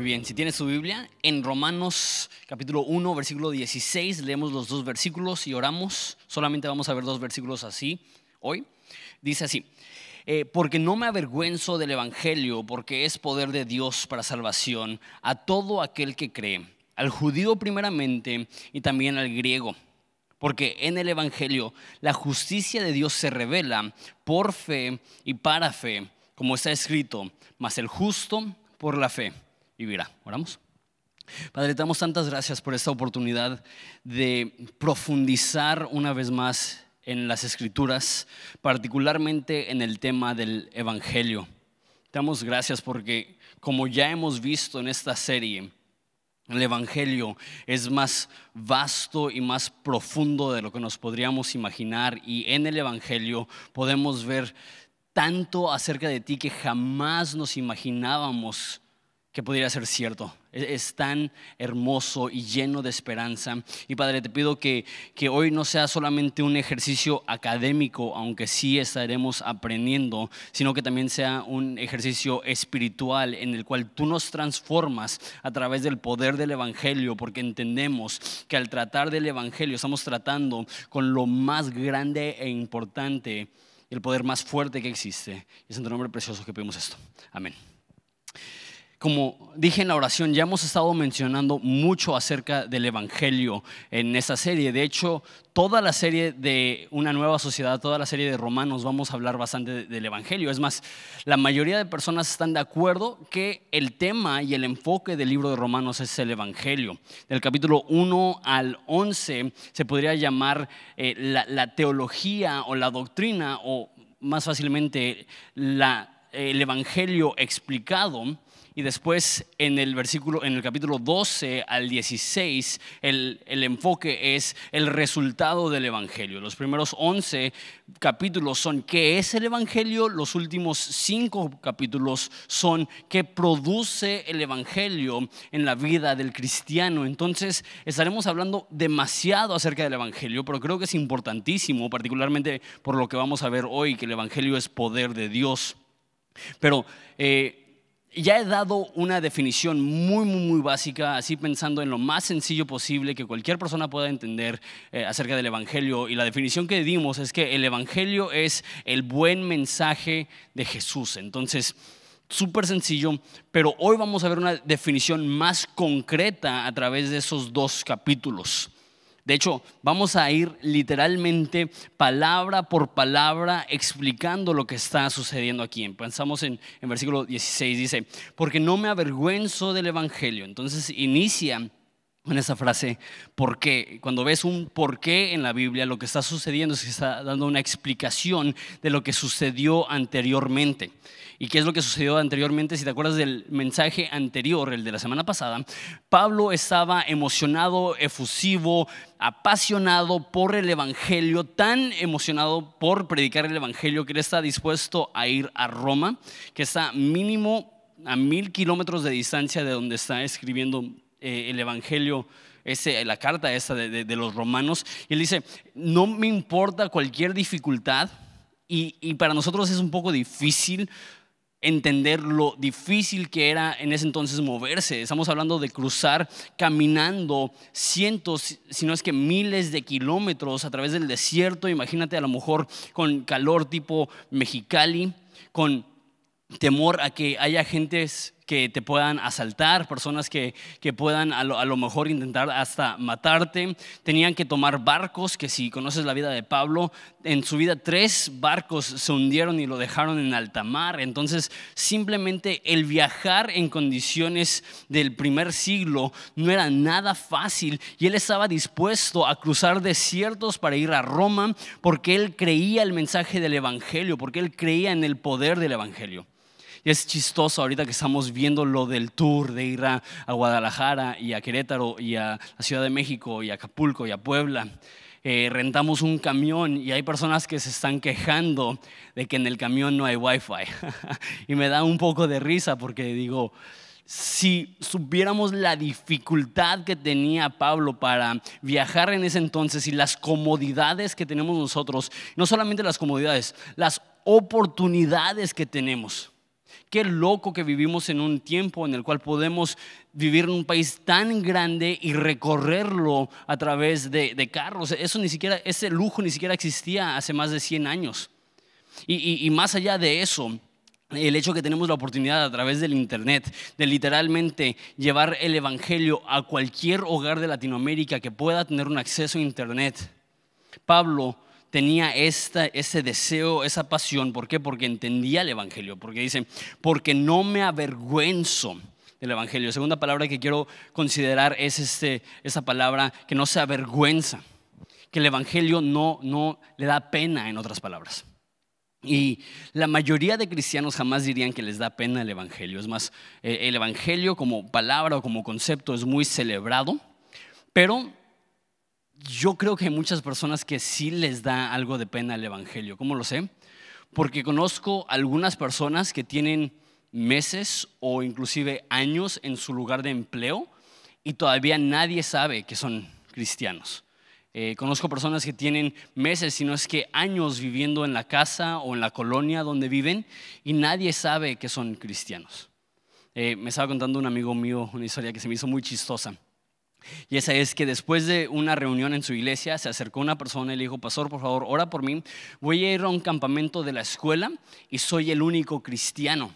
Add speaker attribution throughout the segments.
Speaker 1: Muy bien, si tienes su Biblia, en Romanos capítulo 1, versículo 16, leemos los dos versículos y oramos. Solamente vamos a ver dos versículos así hoy. Dice así, eh, porque no me avergüenzo del Evangelio, porque es poder de Dios para salvación a todo aquel que cree, al judío primeramente y también al griego. Porque en el Evangelio la justicia de Dios se revela por fe y para fe, como está escrito, mas el justo por la fe vivirá. Oramos. Padre, te damos tantas gracias por esta oportunidad de profundizar una vez más en las escrituras, particularmente en el tema del Evangelio. Te damos gracias porque, como ya hemos visto en esta serie, el Evangelio es más vasto y más profundo de lo que nos podríamos imaginar y en el Evangelio podemos ver tanto acerca de ti que jamás nos imaginábamos que podría ser cierto. Es, tan hermoso y lleno de esperanza. Y Padre, te pido que, que hoy no sea solamente un ejercicio académico, aunque sí estaremos aprendiendo, sino que también sea un ejercicio espiritual en el cual tú nos transformas a través del poder del Evangelio, porque entendemos que al tratar del Evangelio estamos tratando con lo más grande e importante, el poder más fuerte que existe. Es en tu nombre precioso que pedimos esto. Amén como dije en la oración, ya hemos estado mencionando mucho acerca del Evangelio en esta serie. De hecho, toda la serie de Una Nueva Sociedad, toda la serie de Romanos, vamos a hablar bastante del Evangelio. Es más, la mayoría de personas están de acuerdo que el tema y el enfoque del libro de Romanos es el Evangelio. Del capítulo 1 al 11 se podría llamar eh, la, teología o la doctrina, o más fácilmente el Evangelio explicado y después en el versículo, en el capítulo 12 al 16, el, el, enfoque es el resultado del Evangelio. Los primeros 11 capítulos son qué es el Evangelio, los últimos 5 capítulos son qué produce el Evangelio en la vida del cristiano. Entonces estaremos hablando demasiado acerca del Evangelio, pero creo que es importantísimo, particularmente por lo que vamos a ver hoy, que el Evangelio es poder de Dios. Pero eh, ya he dado una definición muy, muy, muy básica, así pensando en lo más sencillo posible que cualquier persona pueda entender eh, acerca del Evangelio. Y la definición que dimos es que el Evangelio es el buen mensaje de Jesús. Entonces, súper sencillo, pero hoy vamos a ver una definición más concreta a través de esos dos capítulos. De hecho, vamos a ir literalmente palabra por palabra explicando lo que está sucediendo aquí. Pensamos en, versículo 16, dice, porque no me avergüenzo del Evangelio. Entonces inicia en esa frase, ¿por qué? Cuando ves un por qué en la Biblia, lo que está sucediendo es que está dando una explicación de lo que sucedió anteriormente. ¿Y qué es lo que sucedió anteriormente? Si te acuerdas del mensaje anterior, el de la semana pasada, Pablo estaba emocionado, efusivo, apasionado por el Evangelio, tan emocionado por predicar el Evangelio que él está dispuesto a ir a Roma, que está mínimo a mil kilómetros de distancia de donde está escribiendo eh, el Evangelio ese, la carta de, de, los romanos, y él dice, no me importa cualquier dificultad, y, y, para nosotros es un poco difícil entender lo difícil que era en ese entonces moverse. Estamos hablando de cruzar caminando cientos, si no es que miles de kilómetros a través del desierto. Imagínate a lo mejor con calor tipo Mexicali, con temor a que haya gentes que te puedan asaltar, personas que, que puedan a lo, a lo, mejor intentar hasta matarte. Tenían que tomar barcos, que si conoces la vida de Pablo, en su vida tres barcos se hundieron y lo dejaron en alta mar. Entonces, simplemente el viajar en condiciones del primer siglo no era nada fácil y él estaba dispuesto a cruzar desiertos para ir a Roma porque él creía el mensaje del Evangelio, porque él creía en el poder del Evangelio. Y es chistoso ahorita que estamos viendo lo del tour de ir a, Guadalajara y a Querétaro y a la Ciudad de México y a Acapulco y a Puebla. Eh, rentamos un camión y hay personas que se están quejando de que en el camión no hay wifi. y me da un poco de risa porque digo, si supiéramos la dificultad que tenía Pablo para viajar en ese entonces y las comodidades que tenemos nosotros, no solamente las comodidades, las oportunidades que tenemos. Qué loco que vivimos en un tiempo en el cual podemos vivir en un país tan grande y recorrerlo a través de, carros. Eso ni siquiera, ese lujo ni siquiera existía hace más de 100 años. Y, y más allá de eso, el hecho que tenemos la oportunidad a través del Internet de literalmente llevar el Evangelio a cualquier hogar de Latinoamérica que pueda tener un acceso a Internet. Pablo tenía ese deseo, esa pasión. ¿Por qué? Porque entendía el Evangelio. Porque dice, porque no me avergüenzo del Evangelio. Segunda palabra que quiero considerar es este, esa palabra que no se avergüenza. Que el Evangelio no, no le da pena, en otras palabras. Y la mayoría de cristianos jamás dirían que les da pena el Evangelio. Es más, eh, el Evangelio como palabra o como concepto es muy celebrado, pero yo creo que hay muchas personas que sí les da algo de pena el Evangelio. ¿Cómo lo sé? Porque conozco algunas personas que tienen meses o inclusive años en su lugar de empleo y todavía nadie sabe que son cristianos. Eh, conozco personas que tienen meses, si no es que años viviendo en la casa o en la colonia donde viven y nadie sabe que son cristianos. Eh, me estaba contando un amigo mío una historia que se me hizo muy chistosa. Y esa es que después de una reunión en su iglesia se acercó una persona y le dijo, pastor, por favor, ora por mí. Voy a ir a un campamento de la escuela y soy el único cristiano.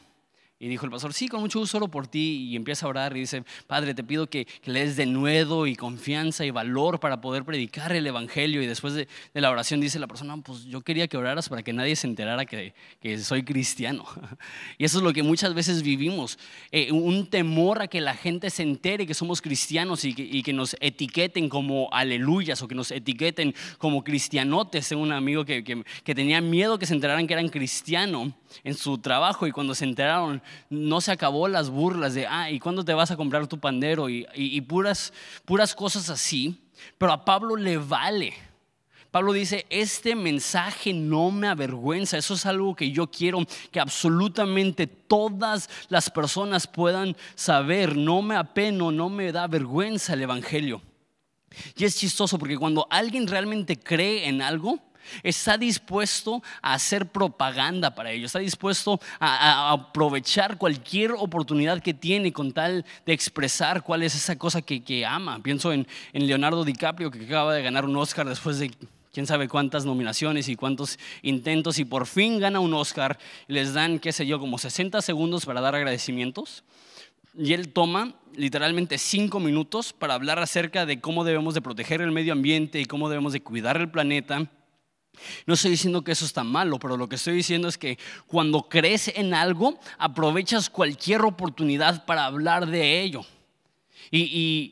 Speaker 1: Y dijo el pastor, sí, con mucho gusto oro por ti. Y empieza a orar y dice, Padre, te pido que, le des de nuevo y confianza y valor para poder predicar el Evangelio. Y después de, la oración dice la persona, pues yo quería que oraras para que nadie se enterara que, soy cristiano. y eso es lo que muchas veces vivimos. Eh, un temor a que la gente se entere que somos cristianos y que, nos etiqueten como aleluyas o que nos etiqueten como cristianotes. Tengo un amigo que, que tenía miedo que se enteraran que eran cristiano en su trabajo y cuando se enteraron no se acabó las burlas de, ah, ¿y cuándo te vas a comprar tu pandero? Y, puras, puras cosas así. Pero a Pablo le vale. Pablo dice, este mensaje no me avergüenza, eso es algo que yo quiero que absolutamente todas las personas puedan saber, no me apeno, no me da vergüenza el Evangelio. Y es chistoso porque cuando alguien realmente cree en algo, Está dispuesto a hacer propaganda para ello, está dispuesto a, aprovechar cualquier oportunidad que tiene con tal de expresar cuál es esa cosa que, ama. Pienso en, Leonardo DiCaprio que acaba de ganar un Oscar después de quién sabe cuántas nominaciones y cuántos intentos y por fin gana un Oscar. Les dan, qué sé yo, como 60 segundos para dar agradecimientos. Y él toma literalmente cinco minutos para hablar acerca de cómo debemos de proteger el medio ambiente y cómo debemos de cuidar el planeta no estoy diciendo que eso está malo, pero lo que estoy diciendo es que cuando crees en algo, aprovechas cualquier oportunidad para hablar de ello. Y,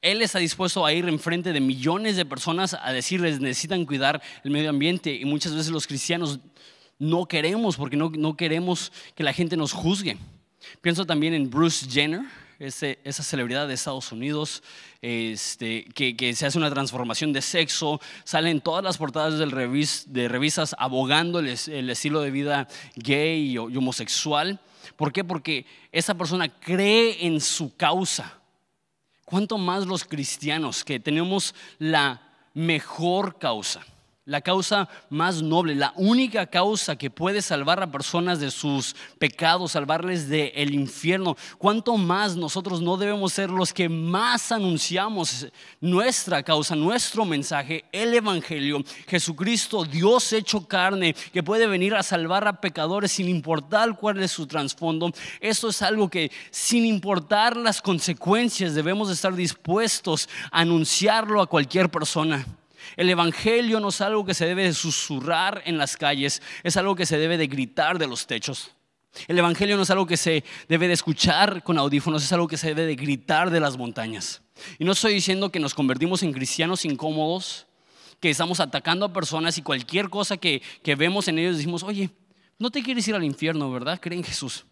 Speaker 1: él está dispuesto a ir enfrente de millones de personas a decirles necesitan cuidar el medio ambiente. Y muchas veces los cristianos no queremos porque no, no queremos que la gente nos juzgue. Pienso también en Bruce Jenner esa celebridad de Estados Unidos, este, que, se hace una transformación de sexo, salen todas las portadas del de revistas abogando el, estilo de vida gay y, homosexual. ¿Por qué? Porque esa persona cree en su causa. ¿Cuánto más los cristianos que tenemos la mejor causa? La causa más noble, la única causa que puede salvar a personas de sus pecados, salvarles del infierno. ¿Cuánto más nosotros no debemos ser los que más anunciamos nuestra causa, nuestro mensaje, el Evangelio, Jesucristo, Dios hecho carne, que puede venir a salvar a pecadores sin importar cuál es su trasfondo? Esto es algo que sin importar las consecuencias debemos estar dispuestos a anunciarlo a cualquier persona. El Evangelio no es algo que se debe de susurrar en las calles, es algo que se debe de gritar de los techos. El Evangelio no es algo que se debe de escuchar con audífonos, es algo que se debe de gritar de las montañas. Y no estoy diciendo que nos convertimos en cristianos incómodos, que estamos atacando a personas y cualquier cosa que, que vemos en ellos decimos, oye, no te quieres ir al infierno, ¿verdad? Cree en Jesús.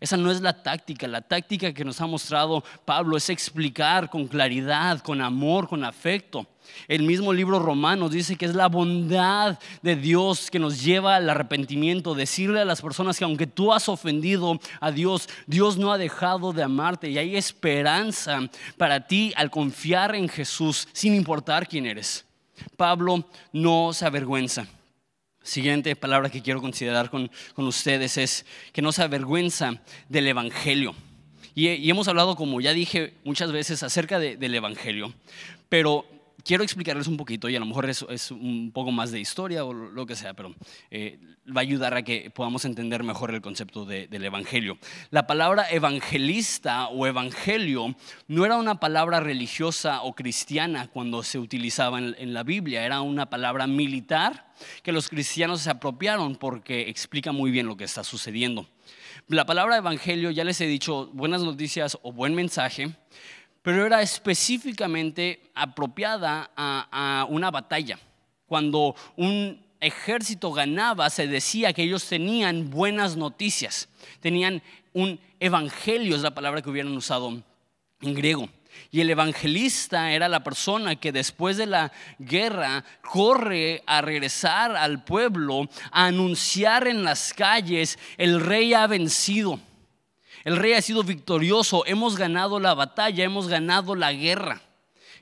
Speaker 1: Esa no es la táctica. La táctica que nos ha mostrado Pablo es explicar con claridad, con amor, con afecto. El mismo libro romano dice que es la bondad de Dios que nos lleva al arrepentimiento, decirle a las personas que aunque tú has ofendido a Dios, Dios no ha dejado de amarte y hay esperanza para ti al confiar en Jesús sin importar quién eres. Pablo no se avergüenza. Siguiente palabra que quiero considerar con, ustedes es que no se avergüenza del Evangelio. Y, hemos hablado, como ya dije muchas veces, acerca del Evangelio. Pero quiero explicarles un poquito y a lo mejor es, un poco más de historia o lo que sea, pero eh, va a ayudar a que podamos entender mejor el concepto del evangelio. La palabra evangelista o evangelio no era una palabra religiosa o cristiana cuando se utilizaba en, en la Biblia, era una palabra militar que los cristianos se apropiaron porque explica muy bien lo que está sucediendo. La palabra evangelio, ya les he dicho, buenas noticias o buen mensaje, pero era específicamente apropiada a, una batalla. Cuando un ejército ganaba, se decía que ellos tenían buenas noticias, tenían un evangelio, es la palabra que hubieran usado en griego. Y el evangelista era la persona que después de la guerra corre a regresar al pueblo, a anunciar en las calles, el rey ha vencido. El rey ha sido victorioso, hemos ganado la batalla, hemos ganado la guerra.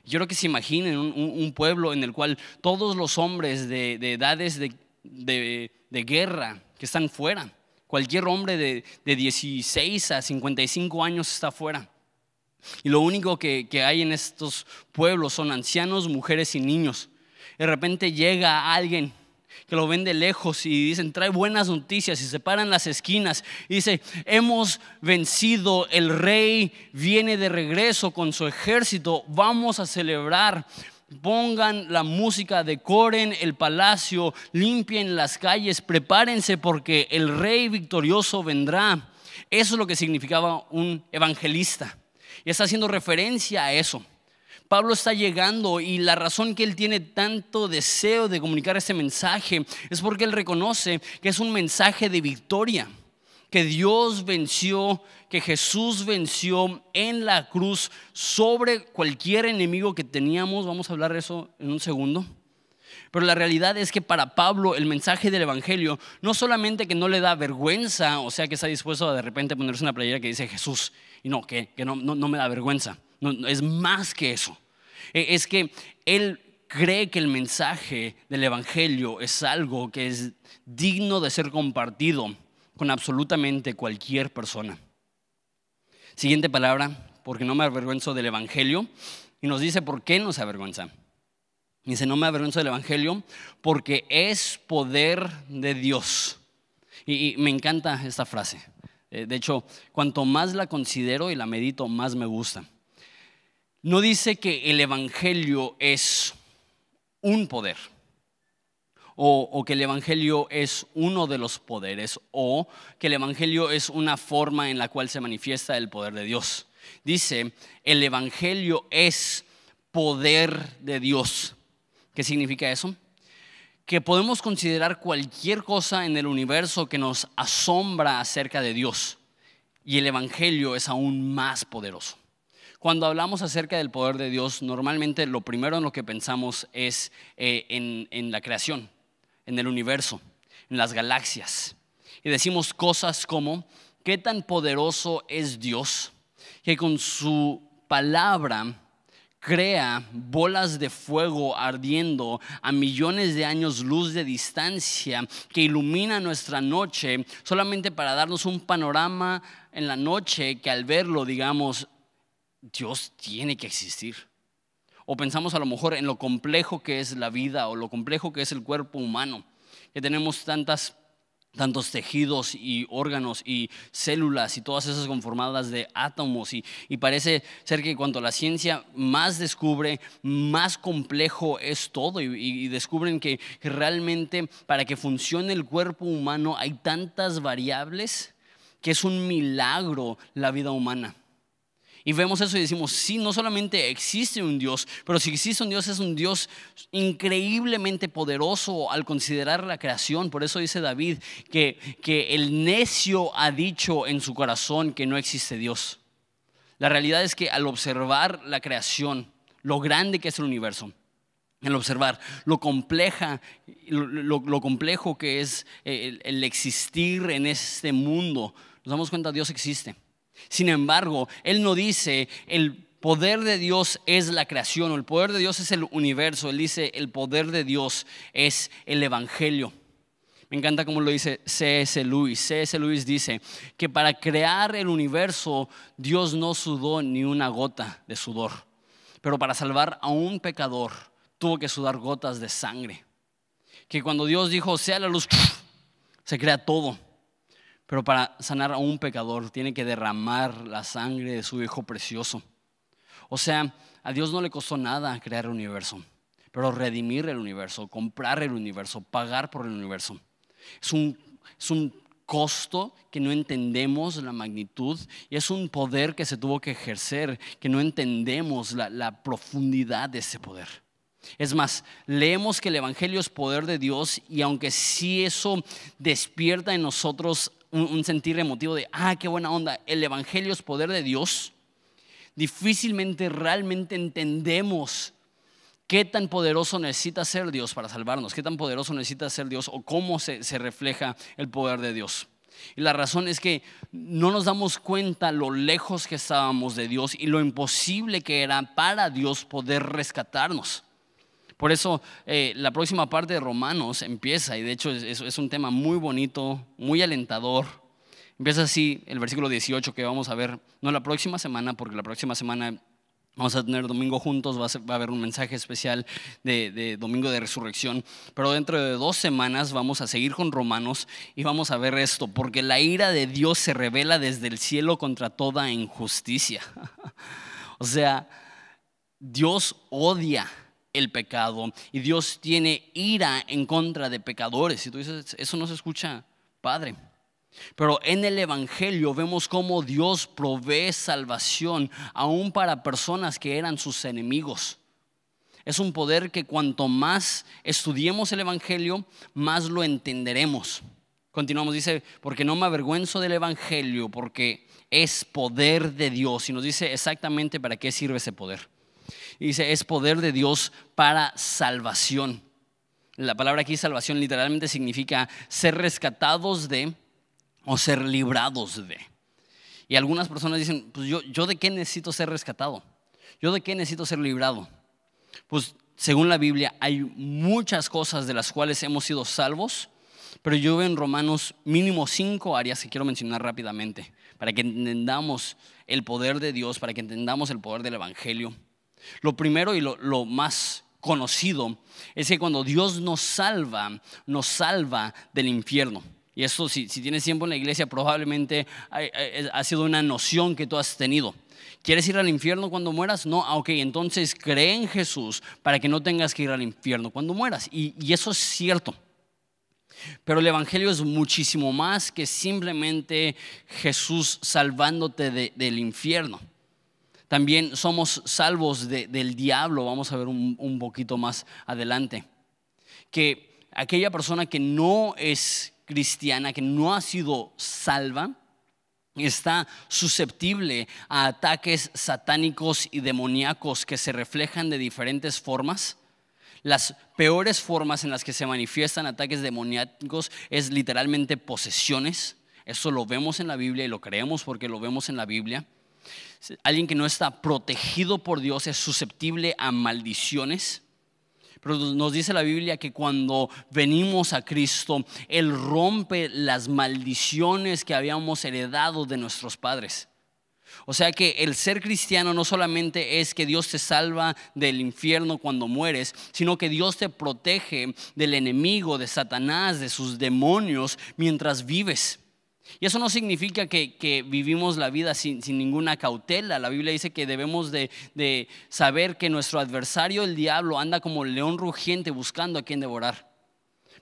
Speaker 1: Yo creo que se imaginen un, pueblo en el cual todos los hombres de, edades de, guerra que están fuera, cualquier hombre de, 16 a 55 años está fuera. Y lo único que hay en estos pueblos son ancianos, mujeres y niños. De repente llega alguien que lo ven de lejos y dicen, trae buenas noticias y se paran las esquinas y dice, hemos vencido, el rey viene de regreso con su ejército, vamos a celebrar. Pongan la música, decoren el palacio, limpien las calles, prepárense porque el rey victorioso vendrá. Eso es lo que significaba un evangelista. Y está haciendo referencia a eso. Pablo está llegando y la razón que él tiene tanto deseo de comunicar ese mensaje es porque él reconoce que es un mensaje de victoria, que Dios venció, que Jesús venció en la cruz sobre cualquier enemigo que teníamos. Vamos a hablar de eso en un segundo. Pero la realidad es que para Pablo el mensaje del Evangelio no solamente que no le da vergüenza, o sea que está dispuesto a de repente ponerse una playera que dice Jesús, y no, que, no, no, me da vergüenza. No, es más que eso. E, es que él cree que el mensaje del Evangelio es algo que es digno de ser compartido con absolutamente cualquier persona. Siguiente palabra, porque no me avergüenzo del Evangelio, y nos dice por qué no se avergüenza. Dice, no me avergüenzo del Evangelio porque es poder de Dios. Y, y me encanta esta frase. Eh, de hecho, cuanto más la considero y la medito, más me gusta no dice que el Evangelio es un poder o, que el Evangelio es uno de los poderes o que el Evangelio es una forma en la cual se manifiesta el poder de Dios. Dice, el Evangelio es poder de Dios. ¿Qué significa eso? Que podemos considerar cualquier cosa en el universo que nos asombra acerca de Dios y el Evangelio es aún más poderoso. Cuando hablamos acerca del poder de Dios, normalmente lo primero en lo que pensamos es eh, en, la creación, en el universo, en las galaxias. Y decimos cosas como, ¿qué tan poderoso es Dios que con su palabra crea bolas de fuego ardiendo a millones de años luz de distancia que ilumina nuestra noche solamente para darnos un panorama en la noche que al verlo digamos, Dios tiene que existir. O pensamos a lo mejor en lo complejo que es la vida o lo complejo que es el cuerpo humano, que tenemos tantas tantos tejidos y órganos y células y todas esas conformadas de átomos y, parece ser que cuanto la ciencia más descubre, más complejo es todo y, y descubren que realmente para que funcione el cuerpo humano hay tantas variables que es un milagro la vida humana. Y vemos eso y decimos, sí, no solamente existe un Dios, pero si existe un Dios es un Dios increíblemente poderoso al considerar la creación. Por eso dice David que, que el necio ha dicho en su corazón que no existe Dios. La realidad es que al observar la creación, lo grande que es el universo, al observar lo compleja, lo, complejo que es el, el existir en este mundo, nos damos cuenta que Dios existe. Sin embargo, Él no dice el poder de Dios es la creación o el poder de Dios es el universo. Él dice el poder de Dios es el Evangelio. Me encanta cómo lo dice C.S. Lewis. C.S. Lewis dice que para crear el universo Dios no sudó ni una gota de sudor, pero para salvar a un pecador tuvo que sudar gotas de sangre. Que cuando Dios dijo sea la luz, se crea todo. Pero para sanar a un pecador tiene que derramar la sangre de su Hijo precioso. O sea, a Dios no le costó nada crear el universo, pero redimir el universo, comprar el universo, pagar por el universo. Es un, es un costo que no entendemos la magnitud y es un poder que se tuvo que ejercer, que no entendemos la, la profundidad de ese poder. Es más, leemos que el Evangelio es poder de Dios y aunque sí eso despierta en nosotros un, sentir emotivo de, ah, qué buena onda, el Evangelio es poder de Dios, difícilmente realmente entendemos qué tan poderoso necesita ser Dios para salvarnos, qué tan poderoso necesita ser Dios o cómo se, se, refleja el poder de Dios. Y la razón es que no nos damos cuenta lo lejos que estábamos de Dios y lo imposible que era para Dios poder rescatarnos. Por eso eh, la próxima parte de Romanos empieza, y de hecho es, un tema muy bonito, muy alentador. Empieza así el versículo 18 que vamos a ver, no la próxima semana, porque la próxima semana Vamos a tener domingo juntos, va a, haber un mensaje especial de, de, domingo de resurrección, pero dentro de dos semanas vamos a seguir con Romanos y vamos a ver esto, porque la ira de Dios se revela desde el cielo contra toda injusticia. o sea, Dios odia el pecado y Dios tiene ira en contra de pecadores. Y tú dices, eso no se escucha, Padre. Pero en el Evangelio vemos cómo Dios provee salvación aún para personas que eran sus enemigos. Es un poder que cuanto más estudiemos el Evangelio, más lo entenderemos. Continuamos, dice, porque no me avergüenzo del Evangelio, porque es poder de Dios. Y nos dice exactamente para qué sirve ese poder dice, es poder de Dios para salvación. La palabra aquí salvación literalmente significa ser rescatados de o ser librados de. Y algunas personas dicen, pues yo, yo de qué necesito ser rescatado? ¿Yo de qué necesito ser librado? Pues según la Biblia hay muchas cosas de las cuales hemos sido salvos, pero yo veo en Romanos mínimo cinco áreas que quiero mencionar rápidamente, para que entendamos el poder de Dios, para que entendamos el poder del Evangelio. Lo primero y lo, más conocido es que cuando Dios nos salva, nos salva del infierno. Y eso, si, tienes tiempo en la iglesia, probablemente ha, sido una noción que tú has tenido. ¿Quieres ir al infierno cuando mueras? No, ah, ok, entonces cree en Jesús para que no tengas que ir al infierno cuando mueras. Y, eso es cierto. Pero el Evangelio es muchísimo más que simplemente Jesús salvándote del infierno. También somos salvos del diablo, vamos a ver un, un poquito más adelante. Que aquella persona que no es cristiana, que no ha sido salva, está susceptible a ataques satánicos y demoníacos que se reflejan de diferentes formas. Las peores formas en las que se manifiestan ataques demoníacos es literalmente posesiones. Eso lo vemos en la Biblia y lo creemos porque lo vemos en la Biblia Alguien que no está protegido por Dios es susceptible a maldiciones. Pero nos dice la Biblia que cuando venimos a Cristo, Él rompe las maldiciones que habíamos heredado de nuestros padres. O sea que el ser cristiano no solamente es que Dios te salva del infierno cuando mueres, sino que Dios te protege del enemigo, de Satanás, de sus demonios mientras vives. Y eso no significa que, vivimos la vida sin, ninguna cautela. La Biblia dice que debemos de, de, saber que nuestro adversario, el diablo, anda como león rugiente buscando a quien devorar.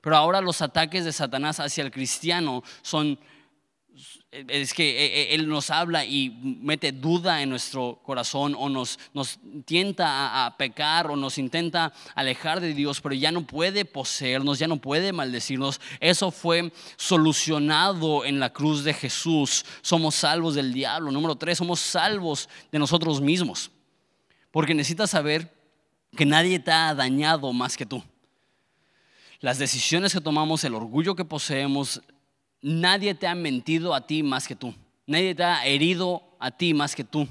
Speaker 1: Pero ahora los ataques de Satanás hacia el cristiano son es que eh, eh, Él nos habla y mete duda en nuestro corazón o nos, nos tienta a, pecar o nos intenta alejar de Dios, pero ya no puede poseernos, ya no puede maldecirnos. Eso fue solucionado en la cruz de Jesús. Somos salvos del diablo. Número tres, somos salvos de nosotros mismos. Porque necesitas saber que nadie te ha dañado más que tú. Las decisiones que tomamos, el orgullo que poseemos, nadie te ha mentido a ti más que tú. Nadie te ha herido a ti más que tú.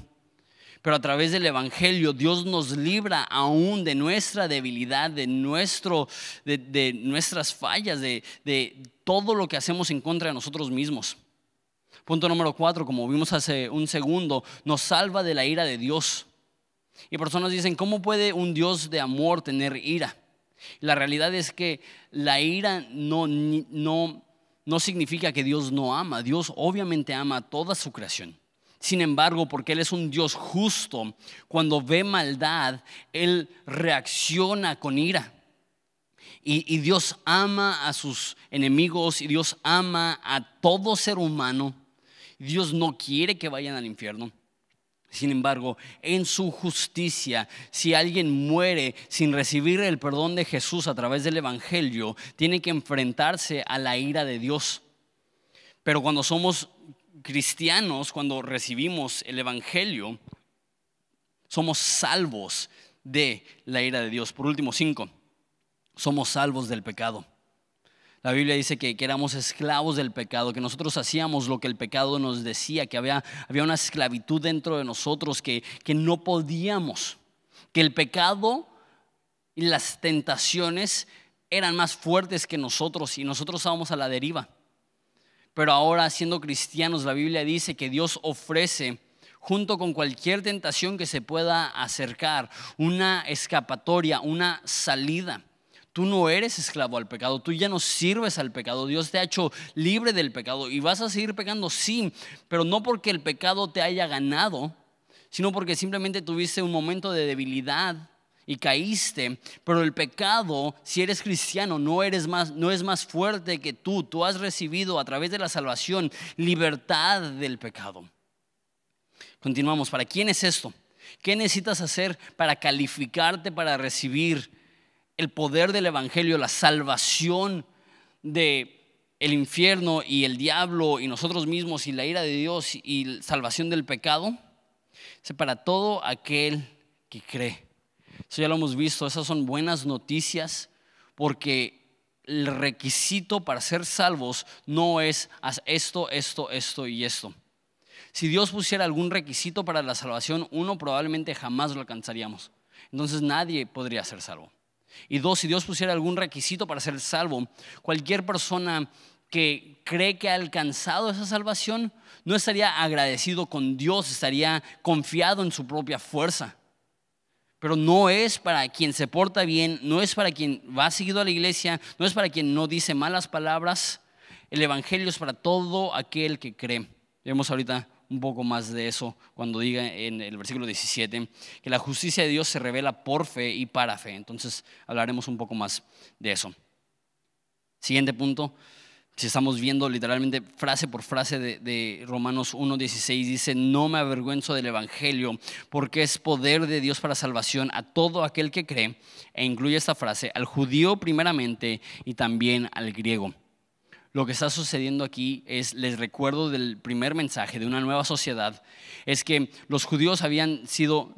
Speaker 1: Pero a través del Evangelio Dios nos libra aún de nuestra debilidad, de, nuestro, de, nuestras fallas, de, de todo lo que hacemos en contra de nosotros mismos. Punto número cuatro, como vimos hace un segundo, nos salva de la ira de Dios. Y personas dicen, ¿cómo puede un Dios de amor tener ira? La realidad es que la ira no, no no significa que Dios no ama. Dios obviamente ama toda su creación. Sin embargo, porque Él es un Dios justo, cuando ve maldad, Él reacciona con ira. Y, y, Dios ama a sus enemigos y Dios ama a todo ser humano. Dios no quiere que vayan al infierno. Sin embargo, en su justicia, si alguien muere sin recibir el perdón de Jesús a través del Evangelio, tiene que enfrentarse a la ira de Dios. Pero cuando somos cristianos, cuando recibimos el Evangelio, somos salvos de la ira de Dios. Por último, cinco, somos salvos del pecado. La Biblia dice que, éramos esclavos del pecado, que nosotros hacíamos lo que el pecado nos decía, que había, había una esclavitud dentro de nosotros, que, que no podíamos, que el pecado y las tentaciones eran más fuertes que nosotros y nosotros estábamos a la deriva. Pero ahora siendo cristianos, la Biblia dice que Dios ofrece junto con cualquier tentación que se pueda acercar, una escapatoria, una salida. Tú no eres esclavo al pecado, tú ya no sirves al pecado, Dios te ha hecho libre del pecado y vas a seguir pecando, sí, pero no porque el pecado te haya ganado, sino porque simplemente tuviste un momento de debilidad y caíste, pero el pecado, si eres cristiano, no eres más no es más fuerte que tú. Tú has recibido a través de la salvación libertad del pecado. Continuamos, ¿para quién es esto? ¿Qué necesitas hacer para calificarte para recibir el poder del Evangelio, la salvación de el infierno y el diablo y nosotros mismos y la ira de Dios y salvación del pecado, es para todo aquel que cree. Eso ya lo hemos visto, esas son buenas noticias porque el requisito para ser salvos no es esto, esto, esto y esto. Si Dios pusiera algún requisito para la salvación, uno probablemente jamás lo alcanzaríamos. Entonces nadie podría ser salvo. Y dos, si Dios pusiera algún requisito para ser salvo, cualquier persona que cree que ha alcanzado esa salvación no estaría agradecido con Dios, estaría confiado en su propia fuerza. Pero no es para quien se porta bien, no es para quien va seguido a la iglesia, no es para quien no dice malas palabras. El Evangelio es para todo aquel que cree. Vemos ahorita un poco más de eso cuando diga en el versículo 17 que la justicia de Dios se revela por fe y para fe. Entonces hablaremos un poco más de eso. Siguiente punto, si estamos viendo literalmente frase por frase de, Romanos 1.16, dice, no me avergüenzo del Evangelio porque es poder de Dios para salvación a todo aquel que cree, e incluye esta frase, al judío primeramente y también al griego lo que está sucediendo aquí es, les recuerdo del primer mensaje de una nueva sociedad, es que los judíos habían sido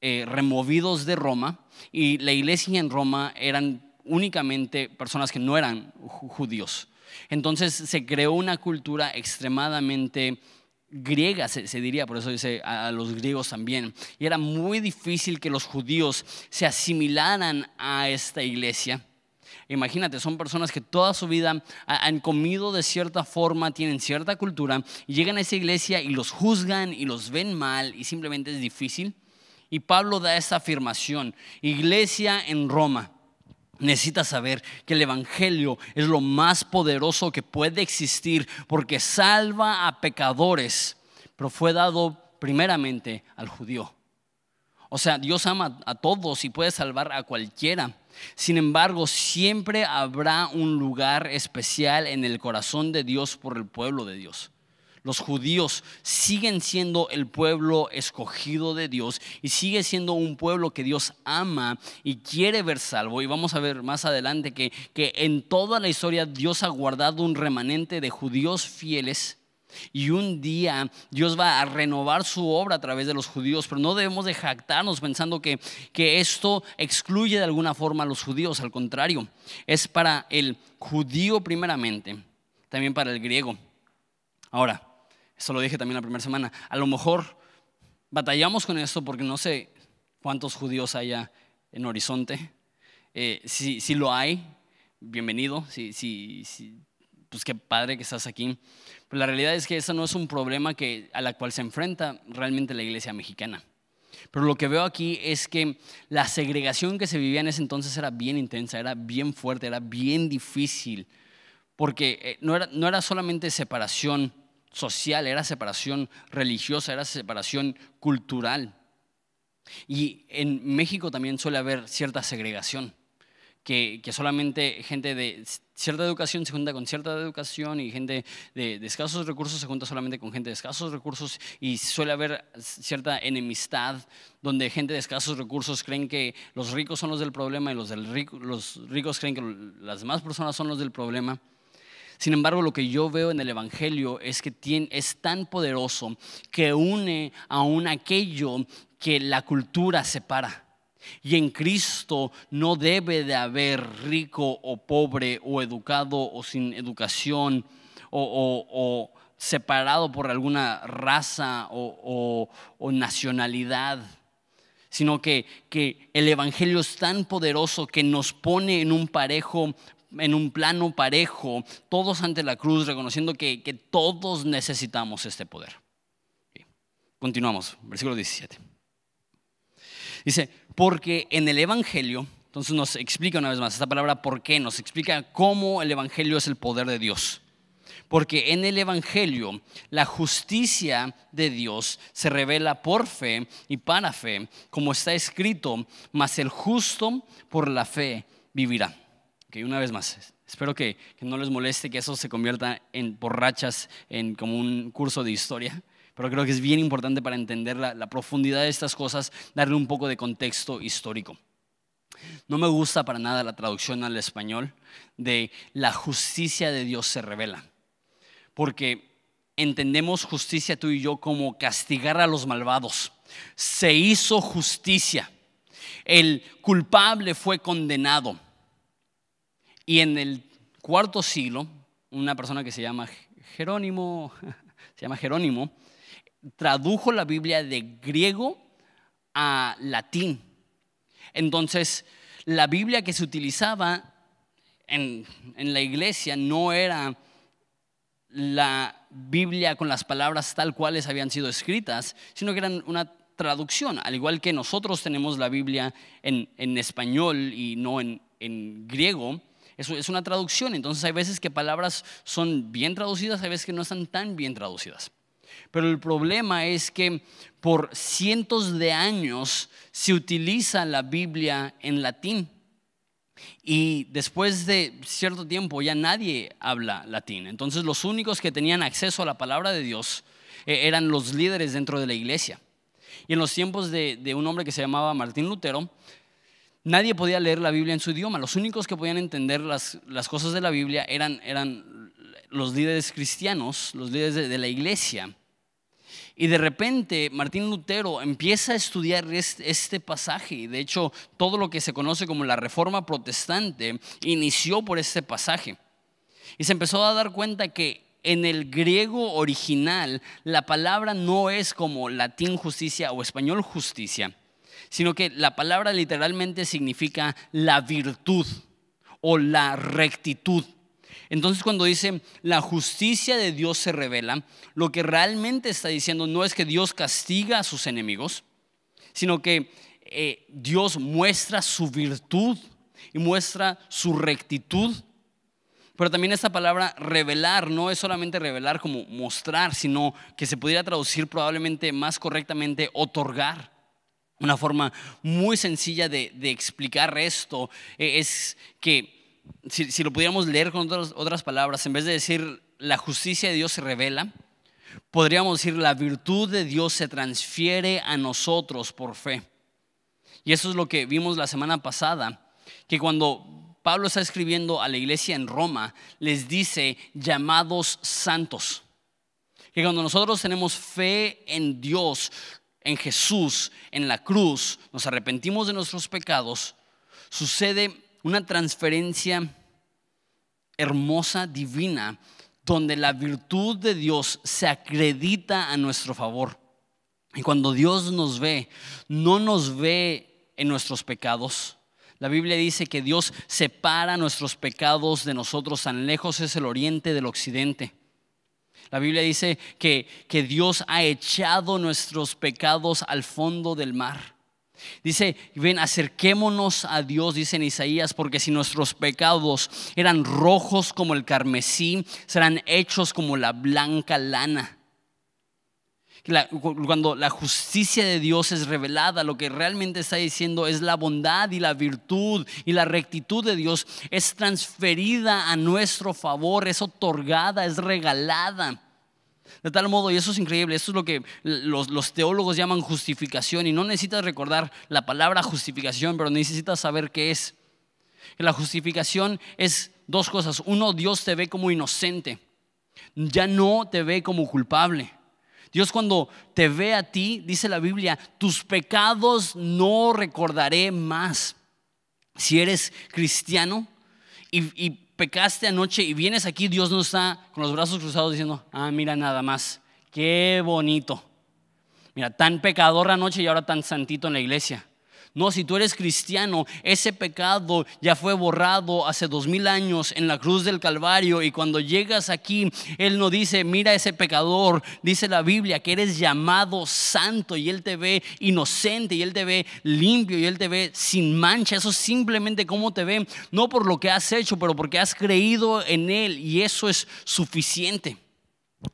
Speaker 1: eh, removidos de Roma y la iglesia en Roma eran únicamente personas que no eran judíos. Entonces se creó una cultura extremadamente griega, se, diría, por eso dice a, los griegos también. Y era muy difícil que los judíos se asimilaran a esta iglesia. Imagínate, son personas que toda su vida han comido de cierta forma, tienen cierta cultura, y llegan a esa iglesia y los juzgan y los ven mal y simplemente es difícil. Y Pablo da esta afirmación, iglesia en Roma. Necesitas saber que el Evangelio es lo más poderoso que puede existir porque salva a pecadores, pero fue dado primeramente al judío. O sea, Dios ama a todos y puede salvar a cualquiera. Sin embargo, siempre habrá un lugar especial en el corazón de Dios por el pueblo de Dios los judíos siguen siendo el pueblo escogido de Dios y sigue siendo un pueblo que Dios ama y quiere ver salvo. Y vamos a ver más adelante que, que en toda la historia Dios ha guardado un remanente de judíos fieles. Y un día Dios va a renovar su obra a través de los judíos, pero no debemos de jactarnos pensando que, que esto excluye de alguna forma a los judíos, al contrario, es para el judío primeramente, también para el griego. Ahora, eso lo dije también la primera semana. A lo mejor batallamos con esto porque no sé cuántos judíos haya en Horizonte. Eh, si, si, lo hay, bienvenido. Si, si, pues qué padre que estás aquí. Pero la realidad es que eso no es un problema que, a la cual se enfrenta realmente la iglesia mexicana. Pero lo que veo aquí es que la segregación que se vivía en ese entonces era bien intensa, era bien fuerte, era bien difícil. Porque eh, no era, no era solamente separación social, era separación religiosa, era separación cultural. Y en México también suele haber cierta segregación, que, solamente gente de cierta educación se junta con cierta educación y gente de, escasos recursos se junta solamente con gente de escasos recursos y suele haber cierta enemistad donde gente de escasos recursos creen que los ricos son los del problema y los, los ricos creen que las demás personas son los del problema. Sin embargo, lo que yo veo en el Evangelio es que es tan poderoso que une aún aquello que la cultura separa. Y en Cristo no debe de haber rico o pobre o educado o sin educación o, separado por alguna raza o, nacionalidad sino que, que, el Evangelio es tan poderoso que nos pone en un parejo en un plano parejo, todos ante la cruz, reconociendo que, todos necesitamos este poder. Continuamos, versículo 17. Dice, porque en el Evangelio, entonces nos explica una vez más esta palabra por qué, nos explica cómo el Evangelio es el poder de Dios. Porque en el Evangelio la justicia de Dios se revela por fe y para fe, como está escrito, mas el justo por la fe vivirá. Okay, una vez más, espero que, no les moleste que eso se convierta en borrachas, en como un curso de historia, pero creo que es bien importante para entender la, la profundidad de estas cosas, darle un poco de contexto histórico. No me gusta para nada la traducción al español de la justicia de Dios se revela, porque entendemos justicia tú y yo como castigar a los malvados. Se hizo justicia. El culpable fue condenado y en el cuarto siglo, una persona que se llama Jerónimo, se llama Jerónimo, tradujo la Biblia de griego a latín. Entonces, la Biblia que se utilizaba en, en, la iglesia no era la Biblia con las palabras tal cuales habían sido escritas, sino que eran una traducción, al igual que nosotros tenemos la Biblia en, en español y no en, en griego, es, una traducción, entonces hay veces que palabras son bien traducidas, hay veces que no están tan bien traducidas. Pero el problema es que por cientos de años se utiliza la Biblia en latín. Y después de cierto tiempo ya nadie habla latín. Entonces los únicos que tenían acceso a la palabra de Dios eh, eran los líderes dentro de la iglesia. Y en los tiempos de, un hombre que se llamaba Martín Lutero, Nadie podía leer la Biblia en su idioma. Los únicos que podían entender las, cosas de la Biblia eran, eran, los líderes cristianos, los líderes de, la iglesia. Y de repente Martín Lutero empieza a estudiar este, pasaje. De hecho, todo lo que se conoce como la Reforma Protestante inició por este pasaje. Y se empezó a dar cuenta que en el griego original la palabra no es como latín justicia o español justicia, sino que la palabra literalmente significa la virtud o la rectitud. Entonces cuando dice la justicia de Dios se revela, lo que realmente está diciendo no es que Dios castiga a sus enemigos, sino que eh, Dios muestra su virtud y muestra su rectitud. Pero también esta palabra revelar no es solamente revelar como mostrar, sino que se pudiera traducir probablemente más correctamente otorgar. Una forma muy sencilla de, explicar esto eh, es que si, lo pudiéramos leer con otras, otras palabras, en vez de decir la justicia de Dios se revela, podríamos decir la virtud de Dios se transfiere a nosotros por fe. Y eso es lo que vimos la semana pasada, que cuando Pablo está escribiendo a la iglesia en Roma, les dice llamados santos. Que cuando nosotros tenemos fe en Dios, en Jesús, en la cruz, nos arrepentimos de nuestros pecados, sucede una transferencia hermosa, divina, donde la virtud de Dios se acredita a nuestro favor. Y cuando Dios nos ve, no nos ve en nuestros pecados. La Biblia dice que Dios separa nuestros pecados de nosotros, tan lejos es el oriente del occidente. La Biblia dice que, que Dios ha echado nuestros pecados al fondo del mar. Dice, ven, acerquémonos a Dios, dice en Isaías, porque si nuestros pecados eran rojos como el carmesí, serán hechos como la blanca lana. cuando la justicia de Dios es revelada, lo que realmente está diciendo es la bondad y la virtud y la rectitud de Dios es transferida a nuestro favor, es otorgada, es regalada. De tal modo, y eso es increíble, eso es lo que los, teólogos llaman justificación, y no necesitas recordar la palabra justificación, pero necesitas saber qué es. La justificación es dos cosas. Uno, Dios te ve como inocente, ya no te ve como culpable. Dios cuando te ve a ti, dice la Biblia, tus pecados no recordaré más. Si eres cristiano y pecaste anoche y vienes aquí, Dios no está con los brazos cruzados diciendo, ah, mira nada más, qué bonito. Mira, tan pecador anoche y ahora tan santito en la iglesia. No, si tú eres cristiano, ese pecado ya fue borrado hace dos mil años en la cruz del Calvario y cuando llegas aquí, Él no dice, mira ese pecador, dice la Biblia que eres llamado santo y Él te ve inocente y Él te ve limpio y Él te ve sin mancha. Eso es simplemente como te ve, no por lo que has hecho, pero porque has creído en Él y eso es suficiente.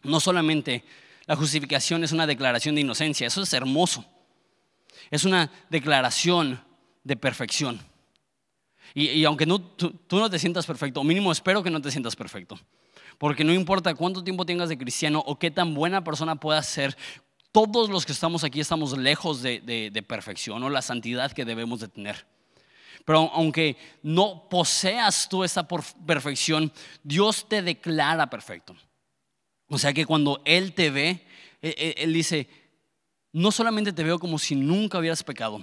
Speaker 1: No solamente la justificación es una declaración de inocencia, eso es hermoso. Es una declaración de perfección. Y, aunque no, tú, no te sientas perfecto, o mínimo espero que no te sientas perfecto. Porque no importa cuánto tiempo tengas de cristiano o qué tan buena persona puedas ser, todos los que estamos aquí estamos lejos de, de perfección o la santidad que debemos de tener. Pero aunque no poseas tú esa perfección, Dios te declara perfecto. O sea que cuando Él te ve, Él dice, no solamente te veo como si nunca hubieras pecado,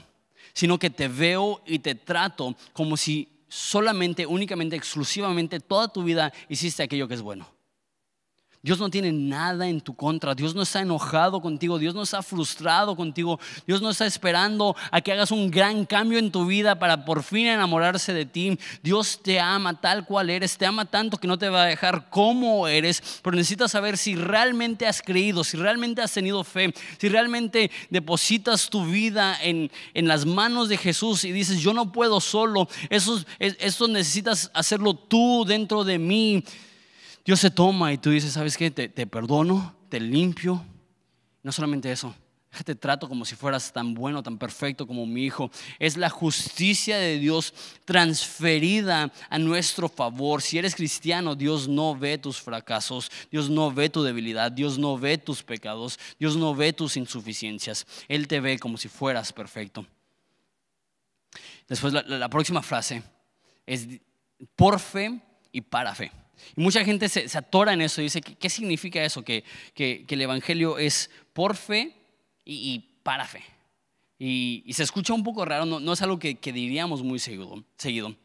Speaker 1: sino que te veo y te trato como si solamente, únicamente, exclusivamente, toda tu vida hiciste aquello que es bueno. Dios no tiene nada en tu contra. Dios no está enojado contigo. Dios no está frustrado contigo. Dios no está esperando a que hagas un gran cambio en tu vida para por fin enamorarse de ti. Dios te ama tal cual eres. Te ama tanto que no te va a dejar como eres. Pero necesitas saber si realmente has creído, si realmente has tenido fe, si realmente depositas tu vida en, en las manos de Jesús y dices, yo no puedo solo. Eso, eso necesitas hacerlo tú dentro de mí. Dios se toma y tú dices, ¿sabes qué? Te, perdono, te limpio. No solamente eso, te trato como si fueras tan bueno, tan perfecto como mi hijo. Es la justicia de Dios transferida a nuestro favor. Si eres cristiano, Dios no ve tus fracasos, Dios no ve tu debilidad, Dios no ve tus pecados, Dios no ve tus insuficiencias. Él te ve como si fueras perfecto. Después la próxima frase es por fe y para fe. Y mucha gente se, atora en eso y dice, ¿qué, significa eso? Que, el Evangelio es por fe y, para fe. Y, se escucha un poco raro, no, es algo que, diríamos muy seguido, seguido.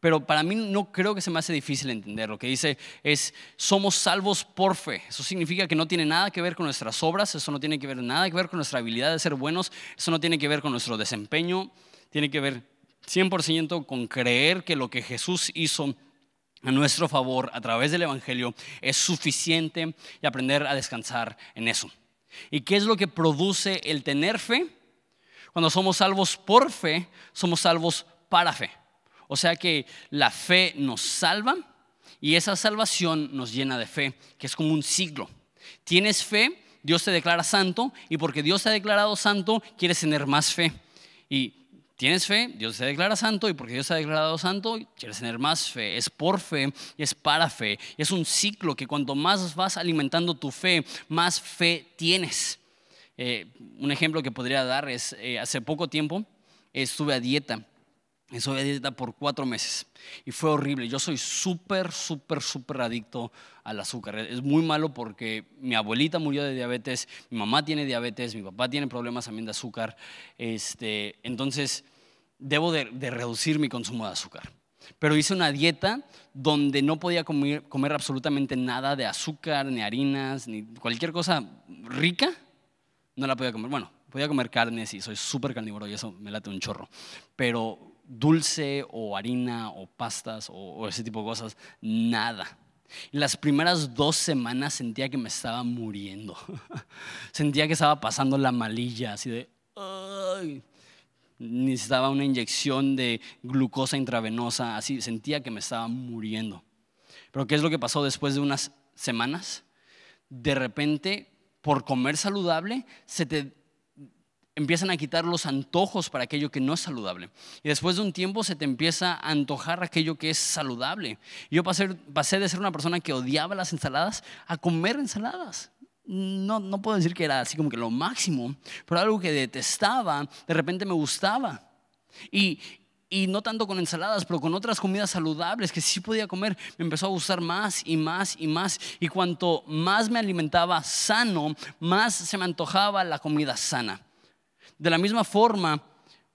Speaker 1: pero para mí no creo que se me hace difícil entender. Lo que dice es, somos salvos por fe. Eso significa que no tiene nada que ver con nuestras obras, eso no tiene que ver nada que ver con nuestra habilidad de ser buenos, eso no tiene que ver con nuestro desempeño, tiene que ver 100% con creer que lo que Jesús hizo a nuestro favor a través del Evangelio es suficiente y aprender a descansar en eso. ¿Y qué es lo que produce el tener fe? Cuando somos salvos por fe, somos salvos para fe. O sea que la fe nos salva y esa salvación nos llena de fe, que es como un ciclo. Tienes fe, Dios te declara santo y porque Dios te ha declarado santo, quieres tener más fe. Y tienes fe, Dios te declara santo y porque Dios te ha declarado santo, quieres tener más fe. Es por fe es para fe. Es un ciclo que cuanto más vas alimentando tu fe, más fe tienes. Eh, un ejemplo que podría dar es, eh, hace poco tiempo estuve a dieta Estuve a dieta por cuatro meses y fue horrible. Yo soy súper, súper, súper adicto al azúcar. Es muy malo porque mi abuelita murió de diabetes, mi mamá tiene diabetes, mi papá tiene problemas también de azúcar. Este, entonces, debo de, reducir mi consumo de azúcar. Pero hice una dieta donde no podía comer, absolutamente nada de azúcar, ni harinas, ni cualquier cosa rica. No la podía comer. Bueno, podía comer carnes y soy súper carnívoro y eso me late un chorro. Pero dulce o harina o pastas o, ese tipo de cosas, nada. Las primeras dos semanas sentía que me estaba muriendo. sentía que estaba pasando la malilla, así de... Necesitaba una inyección de glucosa intravenosa, así sentía que me estaba muriendo. Pero ¿qué es lo que pasó después de unas semanas? De repente, por comer saludable, se te empiezan a quitar los antojos para aquello que no es saludable. Y después de un tiempo se te empieza a antojar aquello que es saludable. Yo pasé, pasé de ser una persona que odiaba las ensaladas a comer ensaladas. No, no puedo decir que era así como que lo máximo, pero algo que detestaba, de repente me gustaba. Y, y no tanto con ensaladas, pero con otras comidas saludables que sí podía comer, me empezó a gustar más y más y más. Y cuanto más me alimentaba sano, más se me antojaba la comida sana. De la misma forma,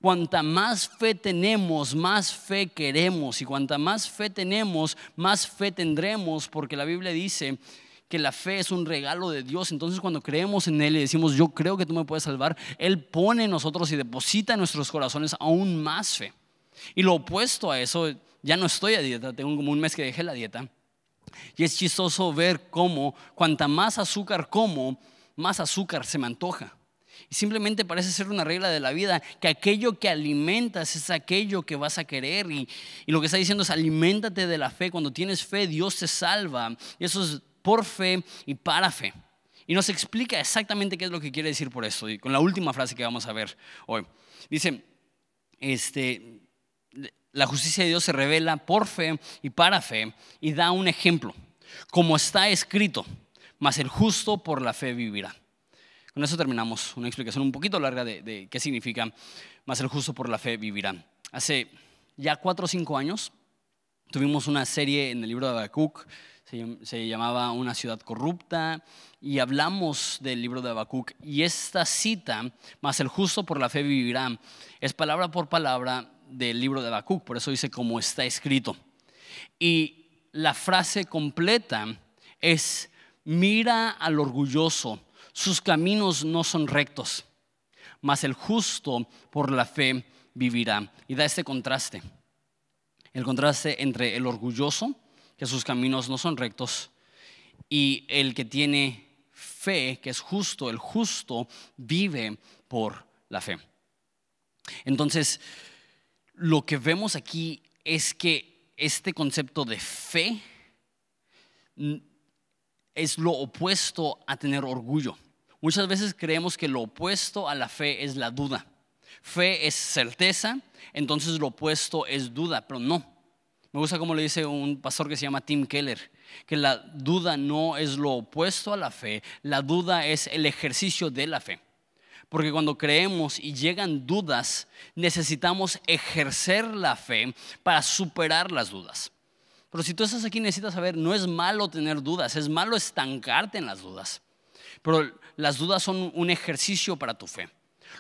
Speaker 1: cuanta más fe tenemos, más fe queremos. Y cuanta más fe tenemos, más fe tendremos, porque la Biblia dice que la fe es un regalo de Dios. Entonces cuando creemos en Él y decimos, yo creo que tú me puedes salvar, Él pone en nosotros y deposita en nuestros corazones aún más fe. Y lo opuesto a eso, ya no estoy a dieta, tengo como un mes que dejé la dieta. Y es chistoso ver cómo, cuanta más azúcar como, más azúcar se me antoja. Y simplemente parece ser una regla de la vida, que aquello que alimentas es aquello que vas a querer. Y, lo que está diciendo es, aliméntate de la fe. Cuando tienes fe, Dios te salva. Y eso es por fe y para fe. Y nos explica exactamente qué es lo que quiere decir por eso. Y con la última frase que vamos a ver hoy. Dice, este, la justicia de Dios se revela por fe y para fe y da un ejemplo. Como está escrito, mas el justo por la fe vivirá. Con eso terminamos una explicación un poquito larga de, qué significa, más el justo por la fe vivirá. Hace ya cuatro o cinco años tuvimos una serie en el libro de Habacuc, se, llamaba Una ciudad corrupta, y hablamos del libro de Habacuc. Y esta cita, más el justo por la fe vivirá, es palabra por palabra del libro de Habacuc, por eso dice como está escrito. Y la frase completa es, mira al orgulloso sus caminos no son rectos, mas el justo por la fe vivirá. Y da este contraste, el contraste entre el orgulloso, que sus caminos no son rectos, y el que tiene fe, que es justo, el justo vive por la fe. Entonces, lo que vemos aquí es que este concepto de fe es lo opuesto a tener orgullo. Muchas veces creemos que lo opuesto a la fe es la duda. Fe es certeza, entonces lo opuesto es duda, pero no. Me gusta como le dice un pastor que se llama Tim Keller, que la duda no es lo opuesto a la fe, la duda es el ejercicio de la fe. Porque cuando creemos y llegan dudas, necesitamos ejercer la fe para superar las dudas. Pero si tú estás aquí necesitas saber, no es malo tener dudas, es malo estancarte en las dudas. Pero las dudas son un ejercicio para tu fe.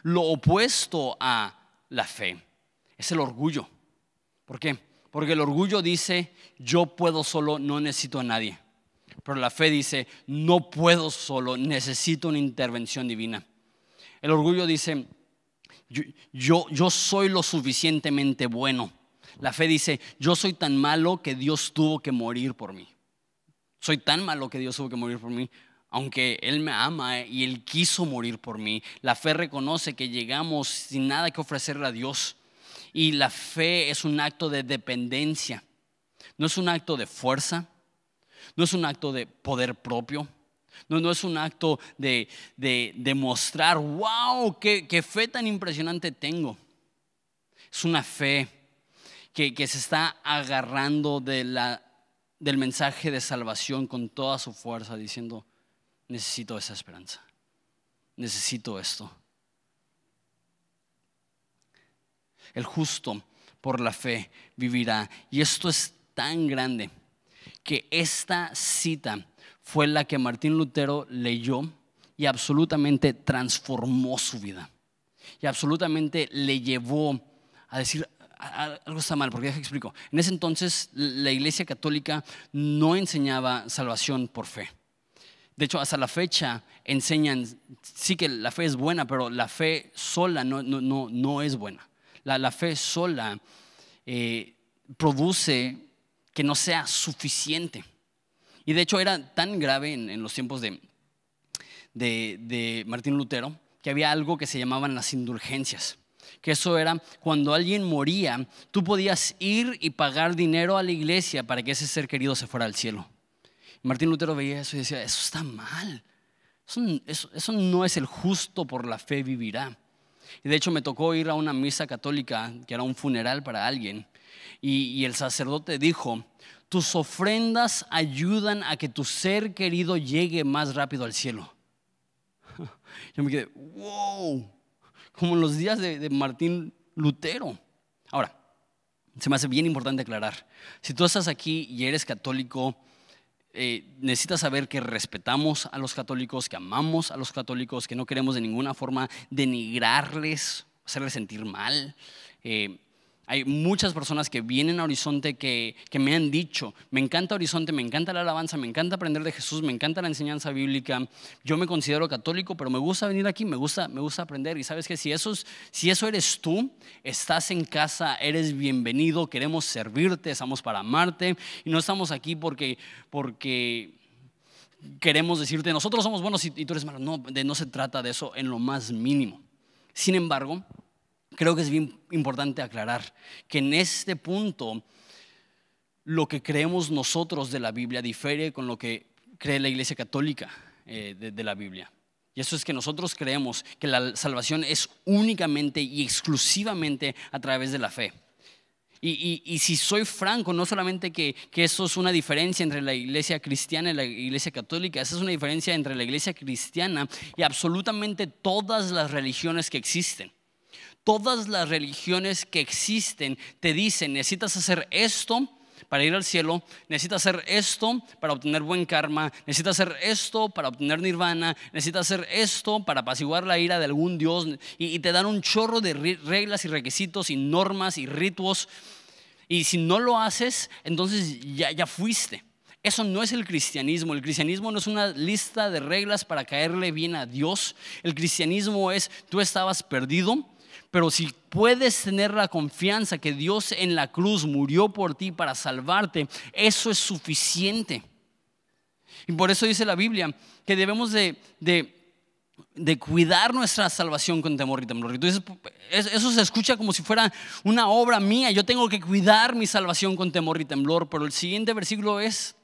Speaker 1: Lo opuesto a la fe es el orgullo. ¿Por qué? Porque el orgullo dice, yo puedo solo, no necesito a nadie. Pero la fe dice, no puedo solo, necesito una intervención divina. El orgullo dice, yo, yo, soy lo suficientemente bueno. La fe dice, yo soy tan malo que Dios tuvo que morir por mí. Soy tan malo que Dios tuvo que morir por mí, aunque Él me ama y Él quiso morir por mí. La fe reconoce que llegamos sin nada que ofrecerle a Dios. Y la fe es un acto de dependencia. No es un acto de fuerza, no es un acto de poder propio, no, no es un acto de, demostrar, wow, qué, fe tan impresionante tengo. Es una fe que, se está agarrando del mensaje de salvación con toda su fuerza, diciendo, necesito esa esperanza, necesito esto. El justo por la fe vivirá. Y esto es tan grande que esta cita fue la que Martín Lutero leyó y absolutamente transformó su vida. Y absolutamente le llevó a decir, algo está mal, porque ya explico. En ese entonces la Iglesia Católica no enseñaba salvación por fe. De hecho, hasta la fecha enseñan, sí que la fe es buena, pero la fe sola no, no, no, es buena. La, fe sola eh, produce que no sea suficiente. Y de hecho era tan grave en, los tiempos de, de, Martín Lutero que había algo que se llamaban las indulgencias. Que eso era cuando alguien moría, tú podías ir y pagar dinero a la iglesia para que ese ser querido se fuera al cielo. Martín Lutero veía eso y decía, eso está mal. Eso, no es el justo por la fe vivirá. Y de hecho me tocó ir a una misa católica, que era un funeral para alguien, y el sacerdote dijo, tus ofrendas ayudan a que tu ser querido llegue más rápido al cielo. Yo me quedé, wow, como en los días de, Martín Lutero. Ahora, se me hace bien importante aclarar, si tú estás aquí y eres católico, eh, necesitas saber que respetamos a los católicos, que amamos a los católicos, que no queremos de ninguna forma denigrarles, hacerles sentir mal. Eh, hay muchas personas que vienen a Horizonte que, me han dicho, me encanta Horizonte, me encanta la alabanza, me encanta aprender de Jesús, me encanta la enseñanza bíblica. Yo me considero católico, pero me gusta venir aquí, me gusta, me gusta aprender. Y sabes que si eso, si eso eres tú, estás en casa, eres bienvenido, queremos servirte, estamos para amarte. Y no estamos aquí porque, porque queremos decirte, nosotros somos buenos y, tú eres malo. No, no se trata de eso en lo más mínimo. Sin embargo, creo que es bien importante aclarar que en este punto lo que creemos nosotros de la Biblia difiere con lo que cree la Iglesia Católica eh, de, la Biblia. Y eso es que nosotros creemos que la salvación es únicamente y exclusivamente a través de la fe. Y, si soy franco, no solamente que, que, eso es una diferencia entre la iglesia cristiana y la iglesia católica, esa es una diferencia entre la iglesia cristiana y absolutamente todas las religiones que existen. Todas las religiones que existen te dicen, necesitas hacer esto para ir al cielo, necesitas hacer esto para obtener buen karma, necesitas hacer esto para obtener nirvana, necesitas hacer esto para apaciguar la ira de algún dios y, te dan un chorro de reglas y requisitos y normas y ritos. Y si no lo haces, entonces ya, ya fuiste. Eso no es el cristianismo. El cristianismo no es una lista de reglas para caerle bien a Dios. El cristianismo es, tú estabas perdido, pero si puedes tener la confianza que Dios en la cruz murió por ti para salvarte, eso es suficiente. Y por eso dice la Biblia que debemos de, cuidar nuestra salvación con temor y temblor. Entonces, eso se escucha como si fuera una obra mía. Yo tengo que cuidar mi salvación con temor y temblor. Pero el siguiente versículo es,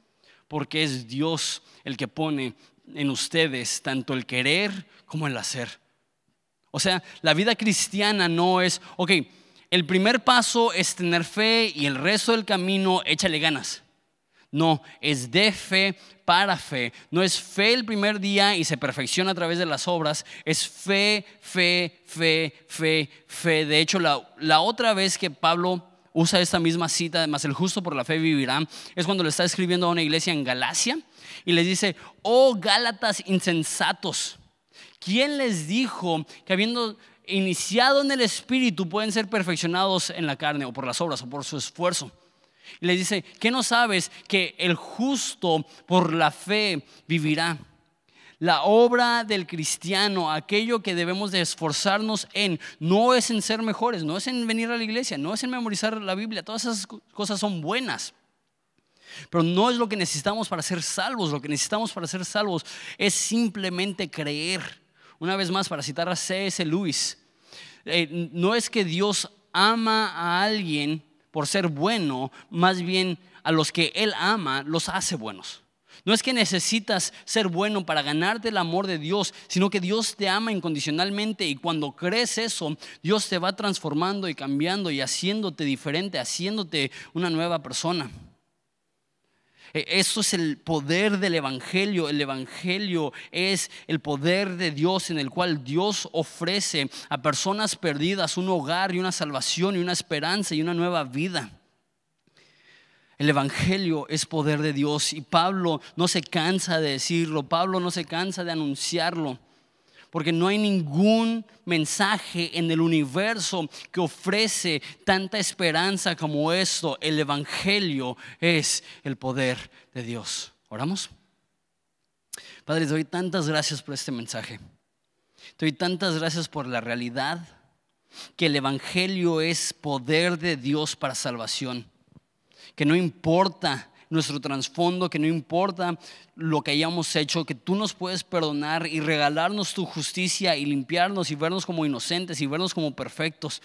Speaker 1: porque es Dios el que pone en ustedes tanto el querer como el hacer. O sea, la vida cristiana no es, ok, el primer paso es tener fe y el resto del camino échale ganas. No, es de fe para fe. No es fe el primer día y se perfecciona a través de las obras. Es fe, fe, fe, fe, fe. De hecho, la, otra vez que Pablo usa esta misma cita, además el justo por la fe vivirá, es cuando le está escribiendo a una iglesia en Galacia y les dice, oh Gálatas insensatos. ¿Quién les dijo que habiendo iniciado en el Espíritu pueden ser perfeccionados en la carne o por las obras o por su esfuerzo? Y les dice, ¿qué no sabes que el justo por la fe vivirá? La obra del cristiano, aquello que debemos de esforzarnos en, no es en ser mejores, no es en venir a la iglesia, no es en memorizar la Biblia, todas esas cosas son buenas. Pero no es lo que necesitamos para ser salvos, lo que necesitamos para ser salvos es simplemente creer. Una vez más, para citar a C.S. Lewis, eh, no es que Dios ama a alguien por ser bueno, más bien a los que Él ama los hace buenos. No es que necesitas ser bueno para ganarte el amor de Dios, sino que Dios te ama incondicionalmente y cuando crees eso, Dios te va transformando y cambiando y haciéndote diferente, haciéndote una nueva persona. E, eso es el poder del Evangelio. El Evangelio es el poder de Dios en el cual Dios ofrece a personas perdidas un hogar y una salvación y una esperanza y una nueva vida. El Evangelio es poder de Dios y Pablo no se cansa de decirlo, Pablo no se cansa de anunciarlo, porque no hay ningún mensaje en el universo que ofrece tanta esperanza como esto. El Evangelio es el poder de Dios. ¿Oramos? Padre, te doy tantas gracias por este mensaje. Te doy tantas gracias por la realidad que el Evangelio es poder de Dios para salvación que no importa nuestro trasfondo, que no importa lo que hayamos hecho, que tú nos puedes perdonar y regalarnos tu justicia y limpiarnos y vernos como inocentes y vernos como perfectos.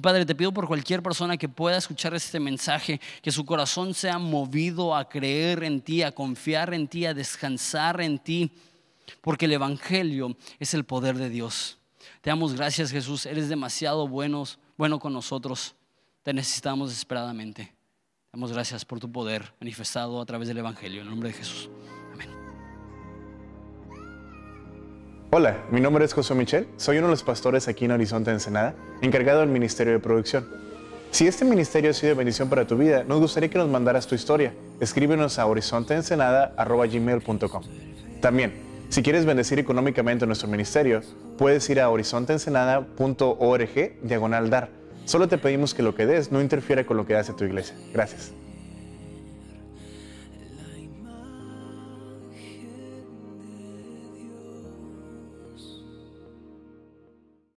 Speaker 1: Padre, te pido por cualquier persona que pueda escuchar este mensaje, que su corazón sea movido a creer en ti, a confiar en ti, a descansar en ti, porque el Evangelio es el poder de Dios. Te damos gracias Jesús, eres demasiado buenos, bueno con nosotros, te necesitamos desesperadamente. Damos gracias por tu poder manifestado a través del Evangelio. En el nombre de Jesús. Amén.
Speaker 2: Hola, mi nombre es José Michel. Soy uno de los pastores aquí en Horizonte Ensenada, encargado del Ministerio de Producción. Si este ministerio ha sido de bendición para tu vida, nos gustaría que nos mandaras tu historia. Escríbenos a horizonteensenada.gmail.com También, si quieres bendecir económicamente nuestro ministerio, puedes ir a horizonteensenada.org diagonal dar Solo te pedimos que lo que des no interfiera con lo que hace tu iglesia. Gracias.